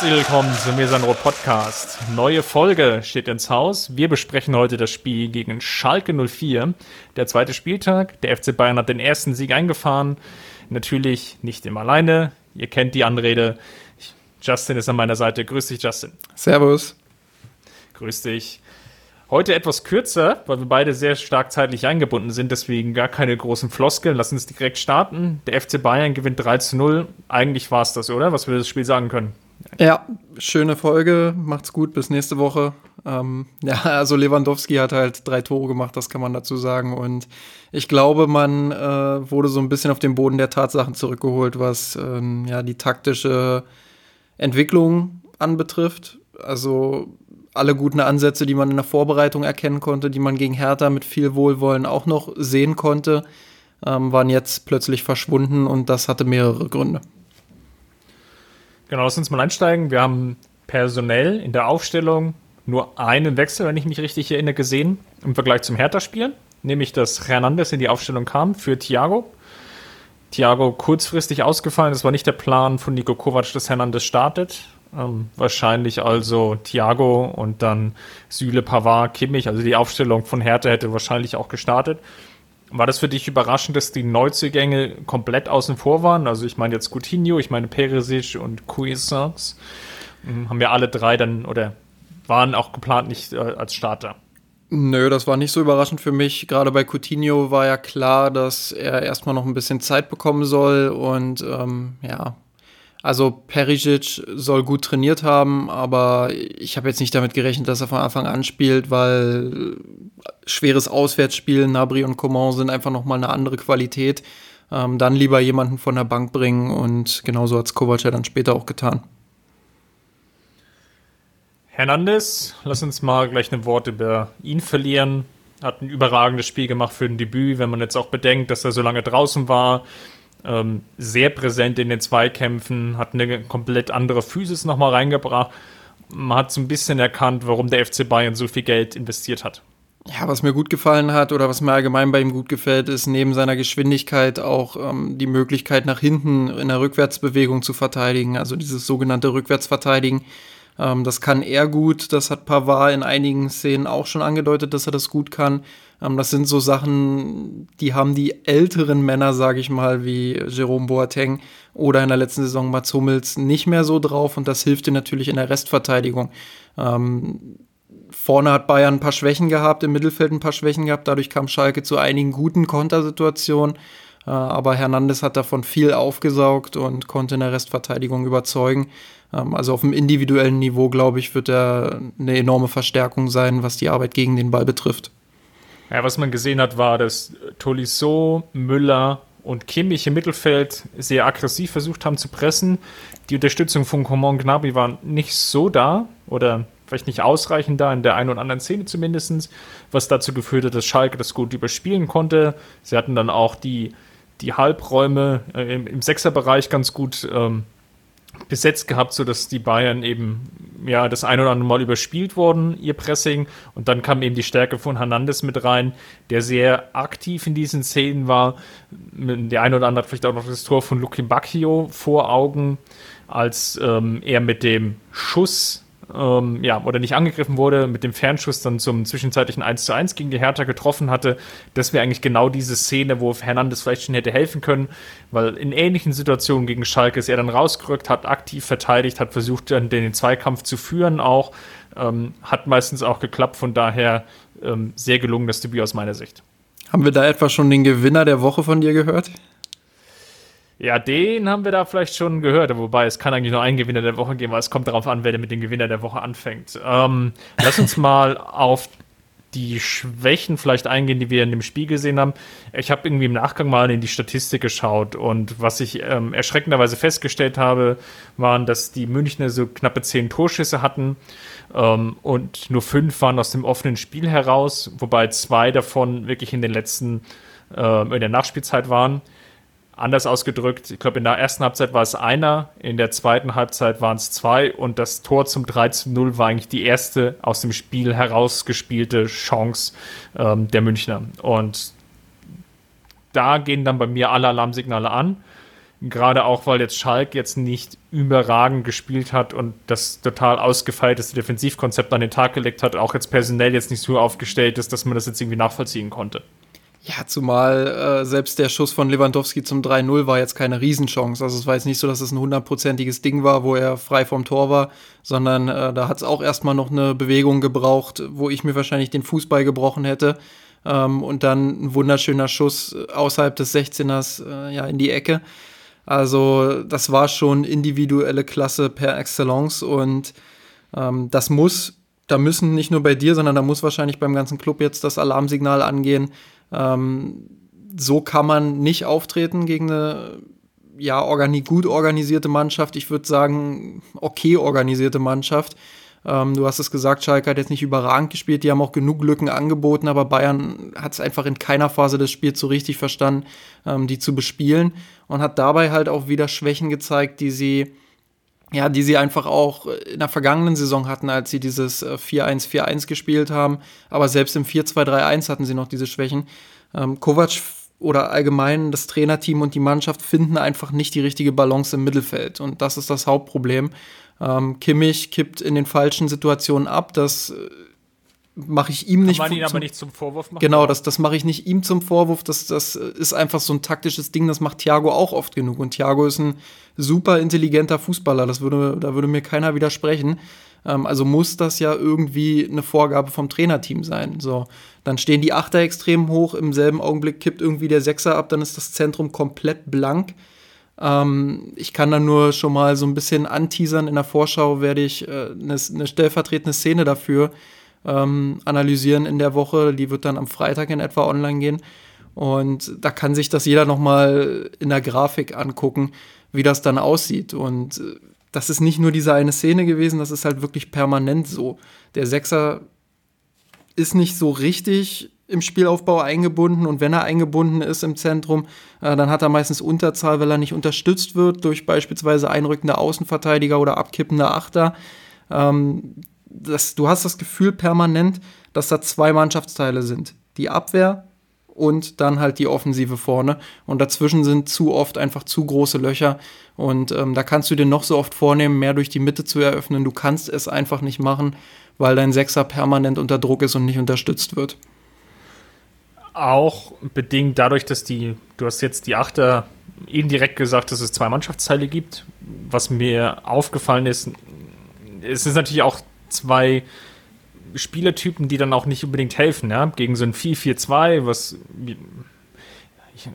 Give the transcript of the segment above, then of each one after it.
Herzlich willkommen zum Mesanro Podcast. Neue Folge steht ins Haus. Wir besprechen heute das Spiel gegen Schalke 04. Der zweite Spieltag. Der FC Bayern hat den ersten Sieg eingefahren. Natürlich nicht immer alleine. Ihr kennt die Anrede. Justin ist an meiner Seite. Grüß dich, Justin. Servus. Grüß dich. Heute etwas kürzer, weil wir beide sehr stark zeitlich eingebunden sind, deswegen gar keine großen Floskeln. Lass uns direkt starten. Der FC Bayern gewinnt 3 zu 0. Eigentlich war es das, oder? Was wir das Spiel sagen können. Ja, schöne Folge. Macht's gut. Bis nächste Woche. Ähm, ja, also Lewandowski hat halt drei Tore gemacht, das kann man dazu sagen. Und ich glaube, man äh, wurde so ein bisschen auf den Boden der Tatsachen zurückgeholt, was ähm, ja die taktische Entwicklung anbetrifft. Also alle guten Ansätze, die man in der Vorbereitung erkennen konnte, die man gegen Hertha mit viel Wohlwollen auch noch sehen konnte, ähm, waren jetzt plötzlich verschwunden und das hatte mehrere Gründe. Genau, lass uns mal einsteigen. Wir haben personell in der Aufstellung nur einen Wechsel, wenn ich mich richtig erinnere, gesehen im Vergleich zum Hertha-Spiel, nämlich dass Hernandez in die Aufstellung kam für Thiago. Thiago kurzfristig ausgefallen, das war nicht der Plan von Nico Kovac, dass Hernandez startet. Ähm, wahrscheinlich also Thiago und dann Süle, Pavard, Kimmich, also die Aufstellung von Hertha hätte wahrscheinlich auch gestartet. War das für dich überraschend, dass die Neuzugänge komplett außen vor waren? Also ich meine jetzt Coutinho, ich meine Perisic und Cuisance. Mhm, haben wir alle drei dann oder waren auch geplant nicht äh, als Starter? Nö, das war nicht so überraschend für mich. Gerade bei Coutinho war ja klar, dass er erstmal noch ein bisschen Zeit bekommen soll und ähm, ja, also Perisic soll gut trainiert haben, aber ich habe jetzt nicht damit gerechnet, dass er von Anfang an spielt, weil schweres Auswärtsspiel, Nabri und Coman sind einfach nochmal eine andere Qualität. Ähm, dann lieber jemanden von der Bank bringen und genauso hat es Kovac ja dann später auch getan. Hernandez, lass uns mal gleich ein Wort über ihn verlieren. Hat ein überragendes Spiel gemacht für ein Debüt, wenn man jetzt auch bedenkt, dass er so lange draußen war, ähm, sehr präsent in den Zweikämpfen, hat eine komplett andere Physis nochmal reingebracht. Man hat so ein bisschen erkannt, warum der FC Bayern so viel Geld investiert hat. Ja, was mir gut gefallen hat oder was mir allgemein bei ihm gut gefällt, ist neben seiner Geschwindigkeit auch ähm, die Möglichkeit nach hinten in der Rückwärtsbewegung zu verteidigen, also dieses sogenannte Rückwärtsverteidigen. Ähm, das kann er gut, das hat Pavard in einigen Szenen auch schon angedeutet, dass er das gut kann. Ähm, das sind so Sachen, die haben die älteren Männer, sage ich mal, wie Jerome Boateng oder in der letzten Saison Mats Hummels nicht mehr so drauf und das hilft dir natürlich in der Restverteidigung. Ähm, vorne hat Bayern ein paar Schwächen gehabt, im Mittelfeld ein paar Schwächen gehabt, dadurch kam Schalke zu einigen guten Kontersituationen. Äh, aber Hernandez hat davon viel aufgesaugt und konnte in der Restverteidigung überzeugen. Ähm, also auf dem individuellen Niveau, glaube ich, wird er eine enorme Verstärkung sein, was die Arbeit gegen den Ball betrifft. Ja, was man gesehen hat, war, dass Tolisso, Müller und Kimmich im Mittelfeld sehr aggressiv versucht haben zu pressen. Die Unterstützung von Coman Gnabry war nicht so da oder vielleicht nicht ausreichend da, in der einen oder anderen Szene zumindest, was dazu geführt hat, dass Schalke das gut überspielen konnte. Sie hatten dann auch die, die Halbräume äh, im, im Sechserbereich ganz gut ähm, besetzt gehabt, sodass die Bayern eben ja das ein oder andere Mal überspielt wurden, ihr Pressing. Und dann kam eben die Stärke von Hernandez mit rein, der sehr aktiv in diesen Szenen war. Der eine oder andere hat vielleicht auch noch das Tor von Luki Bacchio vor Augen, als ähm, er mit dem Schuss ähm, ja, oder nicht angegriffen wurde, mit dem Fernschuss dann zum zwischenzeitlichen 1 zu 1 gegen die Hertha getroffen hatte. Das wäre eigentlich genau diese Szene, wo Hernandez vielleicht schon hätte helfen können, weil in ähnlichen Situationen gegen Schalke ist er dann rausgerückt, hat aktiv verteidigt, hat versucht, dann den Zweikampf zu führen auch. Ähm, hat meistens auch geklappt, von daher ähm, sehr gelungen das Debüt aus meiner Sicht. Haben wir da etwa schon den Gewinner der Woche von dir gehört? Ja, den haben wir da vielleicht schon gehört, wobei es kann eigentlich nur einen Gewinner der Woche geben, weil es kommt darauf an, wer mit dem Gewinner der Woche anfängt. Ähm, lass uns mal auf die Schwächen vielleicht eingehen, die wir in dem Spiel gesehen haben. Ich habe irgendwie im Nachgang mal in die Statistik geschaut und was ich ähm, erschreckenderweise festgestellt habe, waren, dass die Münchner so knappe zehn Torschüsse hatten ähm, und nur fünf waren aus dem offenen Spiel heraus, wobei zwei davon wirklich in den letzten, äh, in der Nachspielzeit waren. Anders ausgedrückt, ich glaube, in der ersten Halbzeit war es einer, in der zweiten Halbzeit waren es zwei und das Tor zum 3 zu 0 war eigentlich die erste aus dem Spiel herausgespielte Chance ähm, der Münchner. Und da gehen dann bei mir alle Alarmsignale an. Gerade auch, weil jetzt Schalk jetzt nicht überragend gespielt hat und das total ausgefeilteste Defensivkonzept an den Tag gelegt hat, auch jetzt personell jetzt nicht so aufgestellt ist, dass man das jetzt irgendwie nachvollziehen konnte. Ja, zumal äh, selbst der Schuss von Lewandowski zum 3-0 war jetzt keine Riesenchance. Also es war jetzt nicht so, dass es ein hundertprozentiges Ding war, wo er frei vom Tor war, sondern äh, da hat es auch erstmal noch eine Bewegung gebraucht, wo ich mir wahrscheinlich den Fußball gebrochen hätte. Ähm, und dann ein wunderschöner Schuss außerhalb des 16ers äh, ja, in die Ecke. Also das war schon individuelle Klasse per Excellence und ähm, das muss, da müssen nicht nur bei dir, sondern da muss wahrscheinlich beim ganzen Club jetzt das Alarmsignal angehen ähm, so kann man nicht auftreten gegen eine ja, organi gut organisierte Mannschaft. Ich würde sagen, okay organisierte Mannschaft. Ähm, du hast es gesagt, Schalke hat jetzt nicht überragend gespielt, die haben auch genug Lücken angeboten, aber Bayern hat es einfach in keiner Phase des Spiels so richtig verstanden, ähm, die zu bespielen und hat dabei halt auch wieder Schwächen gezeigt, die sie ja, die sie einfach auch in der vergangenen Saison hatten, als sie dieses 4-1-4-1 äh, gespielt haben. Aber selbst im 4-2-3-1 hatten sie noch diese Schwächen. Ähm, Kovac oder allgemein das Trainerteam und die Mannschaft finden einfach nicht die richtige Balance im Mittelfeld. Und das ist das Hauptproblem. Ähm, Kimmich kippt in den falschen Situationen ab. Das äh, mache ich ihm nicht. Kann man ihn aber nicht zum Vorwurf machen. Genau, das, das mache ich nicht ihm zum Vorwurf. Das, das ist einfach so ein taktisches Ding, das macht Thiago auch oft genug. Und Thiago ist ein super intelligenter Fußballer, das würde, da würde mir keiner widersprechen. Ähm, also muss das ja irgendwie eine Vorgabe vom Trainerteam sein. So, dann stehen die Achter extrem hoch, im selben Augenblick kippt irgendwie der Sechser ab, dann ist das Zentrum komplett blank. Ähm, ich kann dann nur schon mal so ein bisschen anteasern. In der Vorschau werde ich äh, eine, eine stellvertretende Szene dafür ähm, analysieren in der Woche. Die wird dann am Freitag in etwa online gehen. Und da kann sich das jeder noch mal in der Grafik angucken, wie das dann aussieht. Und äh, das ist nicht nur diese eine Szene gewesen, das ist halt wirklich permanent so. Der Sechser ist nicht so richtig im Spielaufbau eingebunden und wenn er eingebunden ist im Zentrum, äh, dann hat er meistens Unterzahl, weil er nicht unterstützt wird durch beispielsweise einrückende Außenverteidiger oder abkippende Achter. Ähm, das, du hast das Gefühl permanent, dass da zwei Mannschaftsteile sind. Die Abwehr und dann halt die Offensive vorne. Und dazwischen sind zu oft einfach zu große Löcher. Und ähm, da kannst du dir noch so oft vornehmen, mehr durch die Mitte zu eröffnen. Du kannst es einfach nicht machen, weil dein Sechser permanent unter Druck ist und nicht unterstützt wird. Auch bedingt dadurch, dass die, du hast jetzt die Achter indirekt gesagt, dass es zwei Mannschaftsteile gibt. Was mir aufgefallen ist, es ist natürlich auch zwei Spielertypen, die dann auch nicht unbedingt helfen, ja, gegen so ein 4-4-2, was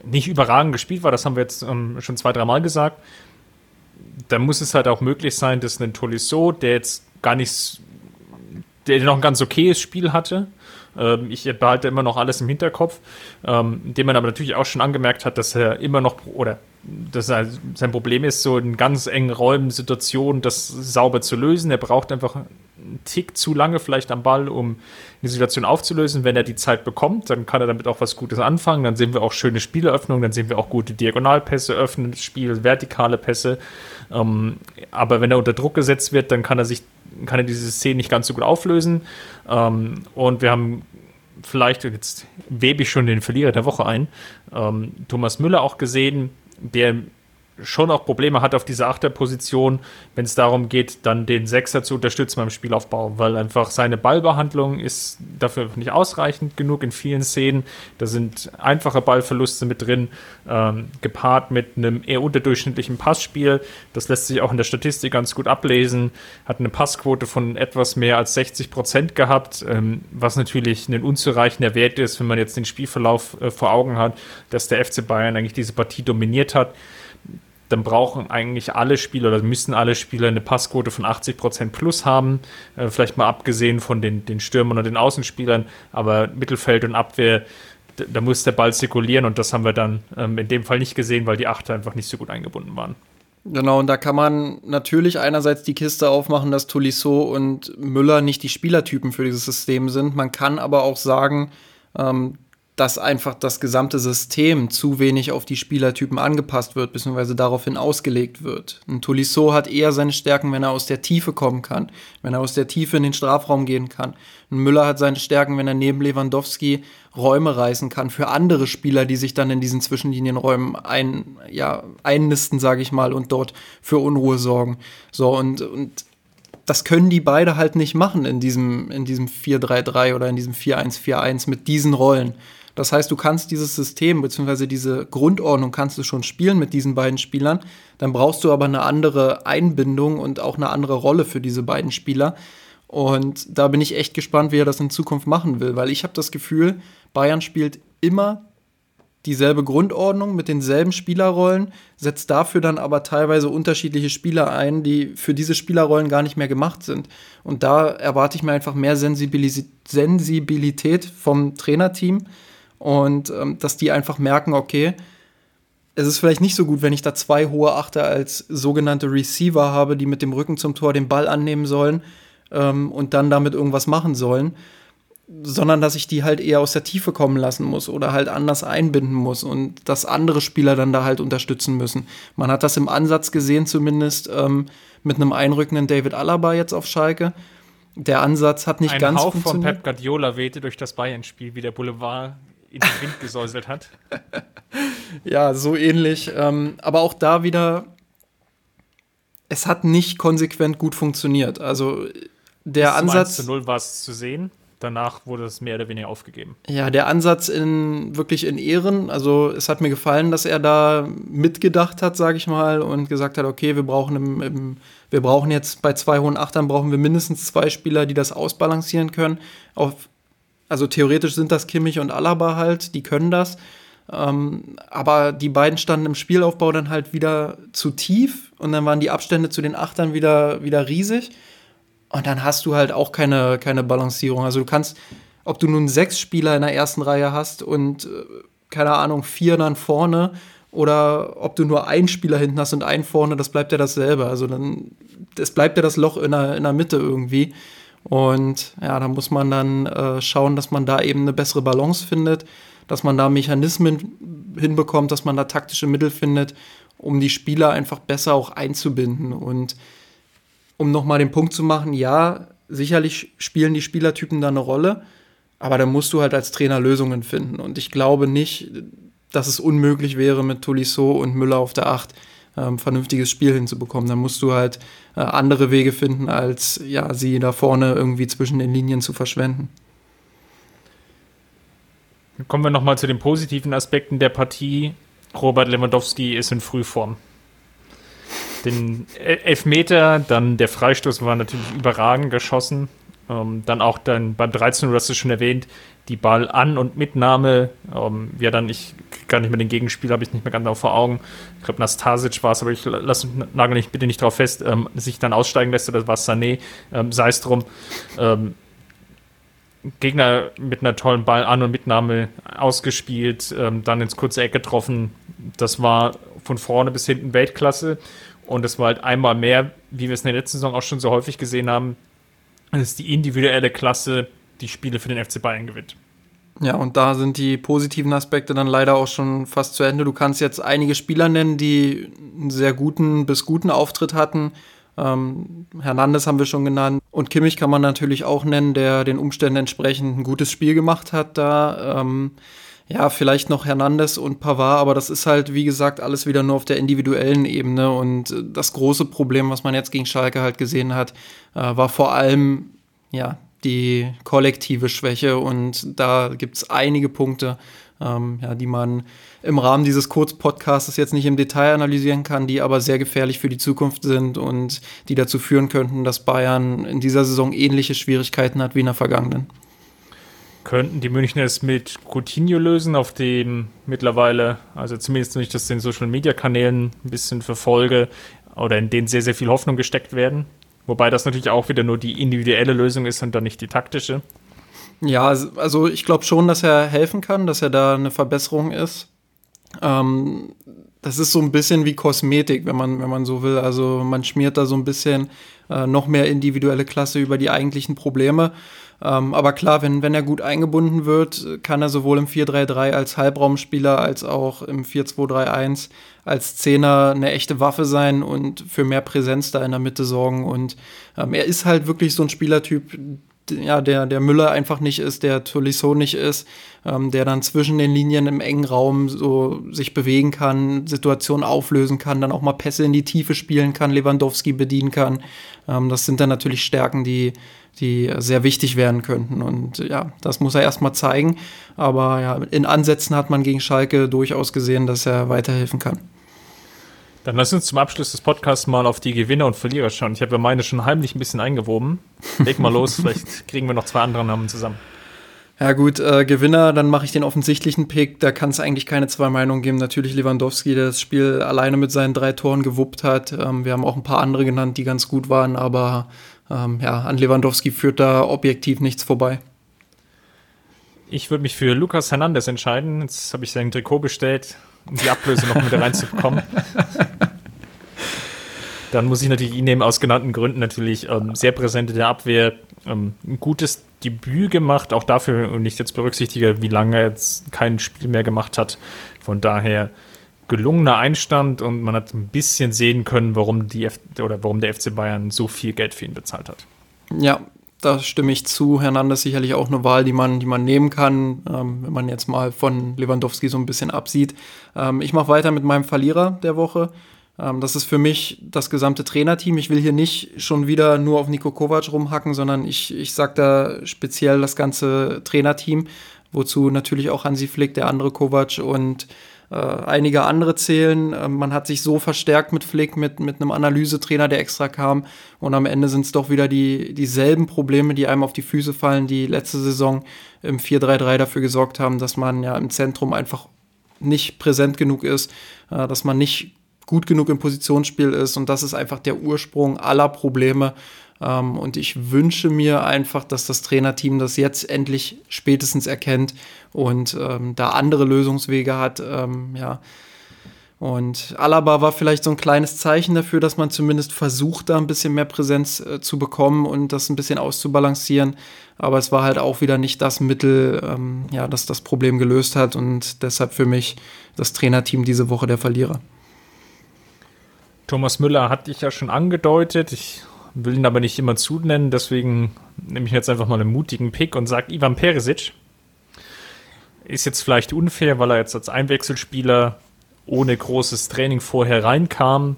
nicht überragend gespielt war, das haben wir jetzt ähm, schon zwei, dreimal gesagt. Da muss es halt auch möglich sein, dass ein Tolisso, der jetzt gar nichts, der noch ein ganz okayes Spiel hatte, ähm, ich behalte immer noch alles im Hinterkopf, ähm, dem man aber natürlich auch schon angemerkt hat, dass er immer noch, oder dass er, sein Problem ist, so in ganz engen Räumen, Situationen, das sauber zu lösen. Er braucht einfach einen Tick zu lange vielleicht am Ball, um die Situation aufzulösen. Wenn er die Zeit bekommt, dann kann er damit auch was Gutes anfangen. Dann sehen wir auch schöne Spieleröffnungen, dann sehen wir auch gute Diagonalpässe, öffnendes Spiel, vertikale Pässe. Ähm, aber wenn er unter Druck gesetzt wird, dann kann er sich, kann er diese Szene nicht ganz so gut auflösen. Ähm, und wir haben vielleicht, jetzt webe ich schon den Verlierer der Woche ein, ähm, Thomas Müller auch gesehen, der schon auch Probleme hat auf dieser Achterposition, wenn es darum geht, dann den Sechser zu unterstützen beim Spielaufbau, weil einfach seine Ballbehandlung ist dafür nicht ausreichend genug in vielen Szenen. Da sind einfache Ballverluste mit drin, ähm, gepaart mit einem eher unterdurchschnittlichen Passspiel. Das lässt sich auch in der Statistik ganz gut ablesen. Hat eine Passquote von etwas mehr als 60 Prozent gehabt, ähm, was natürlich ein unzureichender Wert ist, wenn man jetzt den Spielverlauf äh, vor Augen hat, dass der FC Bayern eigentlich diese Partie dominiert hat dann brauchen eigentlich alle Spieler oder müssen alle Spieler eine Passquote von 80% plus haben. Äh, vielleicht mal abgesehen von den, den Stürmern und den Außenspielern, aber Mittelfeld und Abwehr, da muss der Ball zirkulieren und das haben wir dann ähm, in dem Fall nicht gesehen, weil die Achter einfach nicht so gut eingebunden waren. Genau, und da kann man natürlich einerseits die Kiste aufmachen, dass Tolisso und Müller nicht die Spielertypen für dieses System sind. Man kann aber auch sagen, ähm, dass einfach das gesamte System zu wenig auf die Spielertypen angepasst wird, beziehungsweise daraufhin ausgelegt wird. Ein Tolisso hat eher seine Stärken, wenn er aus der Tiefe kommen kann, wenn er aus der Tiefe in den Strafraum gehen kann. Ein Müller hat seine Stärken, wenn er neben Lewandowski Räume reißen kann für andere Spieler, die sich dann in diesen Zwischenlinienräumen ein, ja, einnisten, sage ich mal, und dort für Unruhe sorgen. So, und, und das können die beide halt nicht machen in diesem, in diesem 4-3-3 oder in diesem 4-1-4-1 mit diesen Rollen. Das heißt, du kannst dieses System bzw. diese Grundordnung kannst du schon spielen mit diesen beiden Spielern. Dann brauchst du aber eine andere Einbindung und auch eine andere Rolle für diese beiden Spieler. Und da bin ich echt gespannt, wie er das in Zukunft machen will, weil ich habe das Gefühl, Bayern spielt immer dieselbe Grundordnung mit denselben Spielerrollen, setzt dafür dann aber teilweise unterschiedliche Spieler ein, die für diese Spielerrollen gar nicht mehr gemacht sind. Und da erwarte ich mir einfach mehr Sensibilis Sensibilität vom Trainerteam und ähm, dass die einfach merken, okay, es ist vielleicht nicht so gut, wenn ich da zwei hohe Achter als sogenannte Receiver habe, die mit dem Rücken zum Tor den Ball annehmen sollen ähm, und dann damit irgendwas machen sollen, sondern dass ich die halt eher aus der Tiefe kommen lassen muss oder halt anders einbinden muss und dass andere Spieler dann da halt unterstützen müssen. Man hat das im Ansatz gesehen, zumindest ähm, mit einem einrückenden David Alaba jetzt auf Schalke. Der Ansatz hat nicht Ein ganz Hauch funktioniert. von Pep Guardiola wehte durch das Bayern-Spiel, wie der Boulevard in den Wind gesäuselt hat. Ja, so ähnlich. Ähm, aber auch da wieder, es hat nicht konsequent gut funktioniert. Also der Bis Ansatz. 1 zu 0 war es zu sehen. Danach wurde es mehr oder weniger aufgegeben. Ja, der Ansatz in wirklich in Ehren. Also es hat mir gefallen, dass er da mitgedacht hat, sage ich mal, und gesagt hat, okay, wir brauchen im, im, wir brauchen jetzt bei zwei hohen Achtern brauchen wir mindestens zwei Spieler, die das ausbalancieren können. Auf, also theoretisch sind das Kimmich und Alaba halt, die können das. Ähm, aber die beiden standen im Spielaufbau dann halt wieder zu tief und dann waren die Abstände zu den Achtern wieder, wieder riesig. Und dann hast du halt auch keine, keine Balancierung. Also du kannst, ob du nun sechs Spieler in der ersten Reihe hast und, äh, keine Ahnung, vier dann vorne oder ob du nur einen Spieler hinten hast und einen vorne, das bleibt ja dasselbe. Also dann, es bleibt ja das Loch in der, in der Mitte irgendwie. Und ja, da muss man dann äh, schauen, dass man da eben eine bessere Balance findet, dass man da Mechanismen hinbekommt, dass man da taktische Mittel findet, um die Spieler einfach besser auch einzubinden. Und um nochmal den Punkt zu machen, ja, sicherlich spielen die Spielertypen da eine Rolle, aber da musst du halt als Trainer Lösungen finden. Und ich glaube nicht, dass es unmöglich wäre, mit Tolisso und Müller auf der Acht ähm, vernünftiges Spiel hinzubekommen. Da musst du halt äh, andere Wege finden, als ja, sie da vorne irgendwie zwischen den Linien zu verschwenden. Kommen wir nochmal zu den positiven Aspekten der Partie. Robert Lewandowski ist in Frühform. Den Elfmeter, dann der Freistoß war natürlich überragend geschossen. Ähm, dann auch dann beim 13, du hast es schon erwähnt, die Ball an und Mitnahme. Ähm, ja, dann, ich gar nicht mehr den Gegenspieler, habe ich nicht mehr ganz genau vor Augen. Ich glaube, Nastasic war es, aber ich lasse nagel nicht bitte nicht drauf fest, ähm, sich dann aussteigen lässt oder war es Sané, ähm, sei es drum. Ähm, Gegner mit einer tollen Ball an und Mitnahme ausgespielt, ähm, dann ins kurze Eck getroffen. Das war von vorne bis hinten Weltklasse. Und es war halt einmal mehr, wie wir es in der letzten Saison auch schon so häufig gesehen haben, dass die individuelle Klasse die Spiele für den FC Bayern gewinnt. Ja, und da sind die positiven Aspekte dann leider auch schon fast zu Ende. Du kannst jetzt einige Spieler nennen, die einen sehr guten bis guten Auftritt hatten. Ähm, Hernandez haben wir schon genannt. Und Kimmich kann man natürlich auch nennen, der den Umständen entsprechend ein gutes Spiel gemacht hat da. Ähm, ja, vielleicht noch Hernandez und Pavard, aber das ist halt, wie gesagt, alles wieder nur auf der individuellen Ebene. Und das große Problem, was man jetzt gegen Schalke halt gesehen hat, äh, war vor allem, ja, die kollektive Schwäche. Und da gibt es einige Punkte, ähm, ja, die man im Rahmen dieses Kurzpodcasts jetzt nicht im Detail analysieren kann, die aber sehr gefährlich für die Zukunft sind und die dazu führen könnten, dass Bayern in dieser Saison ähnliche Schwierigkeiten hat wie in der vergangenen. Könnten die Münchner es mit Coutinho lösen, auf dem mittlerweile, also zumindest wenn ich das in Social Media Kanälen ein bisschen verfolge, oder in denen sehr, sehr viel Hoffnung gesteckt werden. Wobei das natürlich auch wieder nur die individuelle Lösung ist und dann nicht die taktische. Ja, also ich glaube schon, dass er helfen kann, dass er da eine Verbesserung ist. Ähm, das ist so ein bisschen wie Kosmetik, wenn man, wenn man so will. Also man schmiert da so ein bisschen äh, noch mehr individuelle Klasse über die eigentlichen Probleme. Ähm, aber klar, wenn, wenn er gut eingebunden wird, kann er sowohl im 4-3-3 als Halbraumspieler als auch im 4-2-3-1 als Zehner eine echte Waffe sein und für mehr Präsenz da in der Mitte sorgen. Und ähm, er ist halt wirklich so ein Spielertyp, ja, der, der Müller einfach nicht ist, der Tolisso nicht ist, ähm, der dann zwischen den Linien im engen Raum so sich bewegen kann, Situationen auflösen kann, dann auch mal Pässe in die Tiefe spielen kann, Lewandowski bedienen kann. Ähm, das sind dann natürlich Stärken, die, die sehr wichtig werden könnten. Und ja, das muss er erstmal zeigen. Aber ja, in Ansätzen hat man gegen Schalke durchaus gesehen, dass er weiterhelfen kann. Dann lass uns zum Abschluss des Podcasts mal auf die Gewinner und Verlierer schauen. Ich habe ja meine schon heimlich ein bisschen eingewoben. Leg mal los, vielleicht kriegen wir noch zwei andere Namen zusammen. Ja gut, äh, Gewinner, dann mache ich den offensichtlichen Pick. Da kann es eigentlich keine zwei Meinungen geben. Natürlich Lewandowski, der das Spiel alleine mit seinen drei Toren gewuppt hat. Ähm, wir haben auch ein paar andere genannt, die ganz gut waren, aber ähm, ja, an Lewandowski führt da objektiv nichts vorbei. Ich würde mich für Lucas Hernandez entscheiden. Jetzt habe ich sein Trikot bestellt um die Ablöse noch mit reinzubekommen. Dann muss ich natürlich ihn nehmen, aus genannten Gründen natürlich ähm, sehr präsent in der Abwehr. Ähm, ein gutes Debüt gemacht, auch dafür, und ich jetzt berücksichtige, wie lange er jetzt kein Spiel mehr gemacht hat. Von daher gelungener Einstand und man hat ein bisschen sehen können, warum, die F oder warum der FC Bayern so viel Geld für ihn bezahlt hat. Ja, da stimme ich zu. Hernandez sicherlich auch eine Wahl, die man, die man nehmen kann, ähm, wenn man jetzt mal von Lewandowski so ein bisschen absieht. Ähm, ich mache weiter mit meinem Verlierer der Woche. Ähm, das ist für mich das gesamte Trainerteam. Ich will hier nicht schon wieder nur auf Nico Kovac rumhacken, sondern ich, ich sage da speziell das ganze Trainerteam, wozu natürlich auch Hansi Flick, der andere Kovac und äh, einige andere zählen. Äh, man hat sich so verstärkt mit Flick, mit, mit einem Analysetrainer, der extra kam. Und am Ende sind es doch wieder die, dieselben Probleme, die einem auf die Füße fallen, die letzte Saison im 4-3-3 dafür gesorgt haben, dass man ja im Zentrum einfach nicht präsent genug ist, äh, dass man nicht gut genug im Positionsspiel ist. Und das ist einfach der Ursprung aller Probleme. Ähm, und ich wünsche mir einfach, dass das Trainerteam das jetzt endlich spätestens erkennt und ähm, da andere Lösungswege hat. Ähm, ja. Und Alaba war vielleicht so ein kleines Zeichen dafür, dass man zumindest versucht, da ein bisschen mehr Präsenz äh, zu bekommen und das ein bisschen auszubalancieren. Aber es war halt auch wieder nicht das Mittel, ähm, ja, das das Problem gelöst hat. Und deshalb für mich das Trainerteam diese Woche der Verlierer. Thomas Müller hatte ich ja schon angedeutet. Ich will ihn aber nicht immer zunennen, deswegen nehme ich jetzt einfach mal einen mutigen Pick und sage Ivan Perisic. Ist jetzt vielleicht unfair, weil er jetzt als Einwechselspieler ohne großes Training vorher reinkam,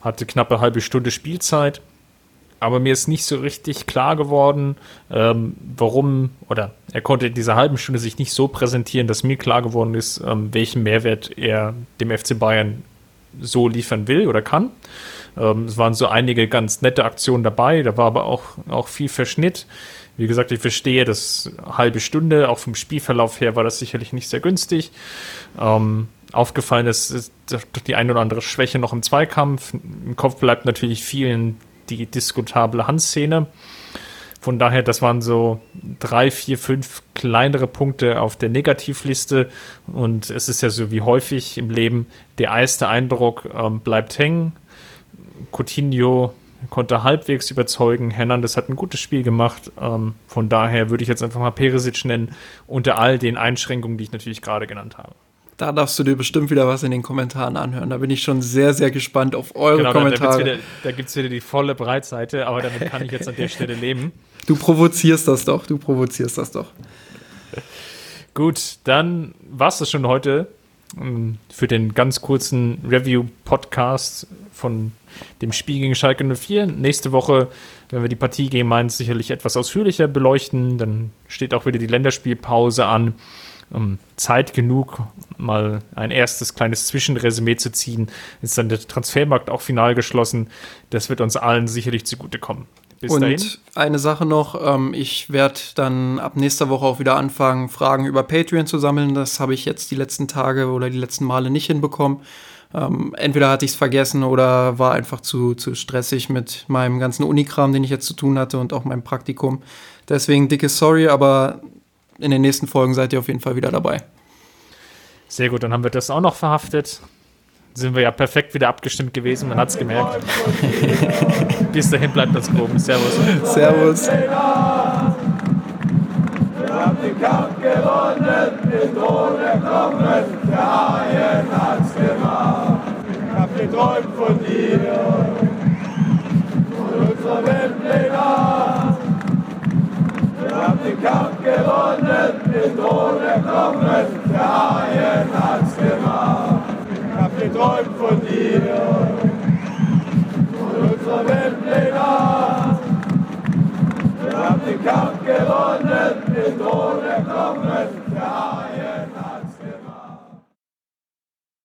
hatte knappe halbe Stunde Spielzeit. Aber mir ist nicht so richtig klar geworden, ähm, warum, oder er konnte in dieser halben Stunde sich nicht so präsentieren, dass mir klar geworden ist, ähm, welchen Mehrwert er dem FC Bayern so liefern will oder kann. Ähm, es waren so einige ganz nette Aktionen dabei, da war aber auch, auch viel Verschnitt. Wie gesagt, ich verstehe das halbe Stunde, auch vom Spielverlauf her war das sicherlich nicht sehr günstig. Ähm, aufgefallen ist, ist die ein oder andere Schwäche noch im Zweikampf. Im Kopf bleibt natürlich vielen die diskutable Handszene. Von daher, das waren so drei, vier, fünf kleinere Punkte auf der Negativliste. Und es ist ja so wie häufig im Leben, der erste Eindruck ähm, bleibt hängen. Coutinho konnte halbwegs überzeugen. Hernandez hat ein gutes Spiel gemacht. Ähm, von daher würde ich jetzt einfach mal Peresic nennen, unter all den Einschränkungen, die ich natürlich gerade genannt habe. Da darfst du dir bestimmt wieder was in den Kommentaren anhören. Da bin ich schon sehr, sehr gespannt auf eure genau, Kommentare. Da, da gibt es wieder, wieder die volle Breitseite, aber damit kann ich jetzt an der Stelle leben. Du provozierst das doch, du provozierst das doch. Gut, dann war es das schon heute ähm, für den ganz kurzen Review-Podcast von dem Spiel gegen Schalke 04. Nächste Woche, wenn wir die Partie gegen Mainz sicherlich etwas ausführlicher beleuchten, dann steht auch wieder die Länderspielpause an um, Zeit genug, mal ein erstes kleines Zwischenresümee zu ziehen. Ist dann der Transfermarkt auch final geschlossen. Das wird uns allen sicherlich zugutekommen. Bis Und dahin. eine Sache noch, ähm, ich werde dann ab nächster Woche auch wieder anfangen, Fragen über Patreon zu sammeln. Das habe ich jetzt die letzten Tage oder die letzten Male nicht hinbekommen. Ähm, entweder hatte ich es vergessen oder war einfach zu, zu stressig mit meinem ganzen Unikram, den ich jetzt zu tun hatte und auch meinem Praktikum. Deswegen dicke Sorry, aber in den nächsten Folgen seid ihr auf jeden Fall wieder dabei. Sehr gut, dann haben wir das auch noch verhaftet. Sind wir ja perfekt wieder abgestimmt gewesen, man hat es gemerkt. Bis dahin bleibt das groben. Servus. Servus haben den Kampf gewonnen, den Thron erklommen, der Haien hat's gemacht. Ich hab geträumt von dir, von unserer Welt legal. Wir haben den Kampf gewonnen, den Thron erklommen, der Haien hat's gemacht. Ich hab geträumt von dir, von unserer Welt legal. Wir haben den Kampf gewonnen, mit ohne Kommen.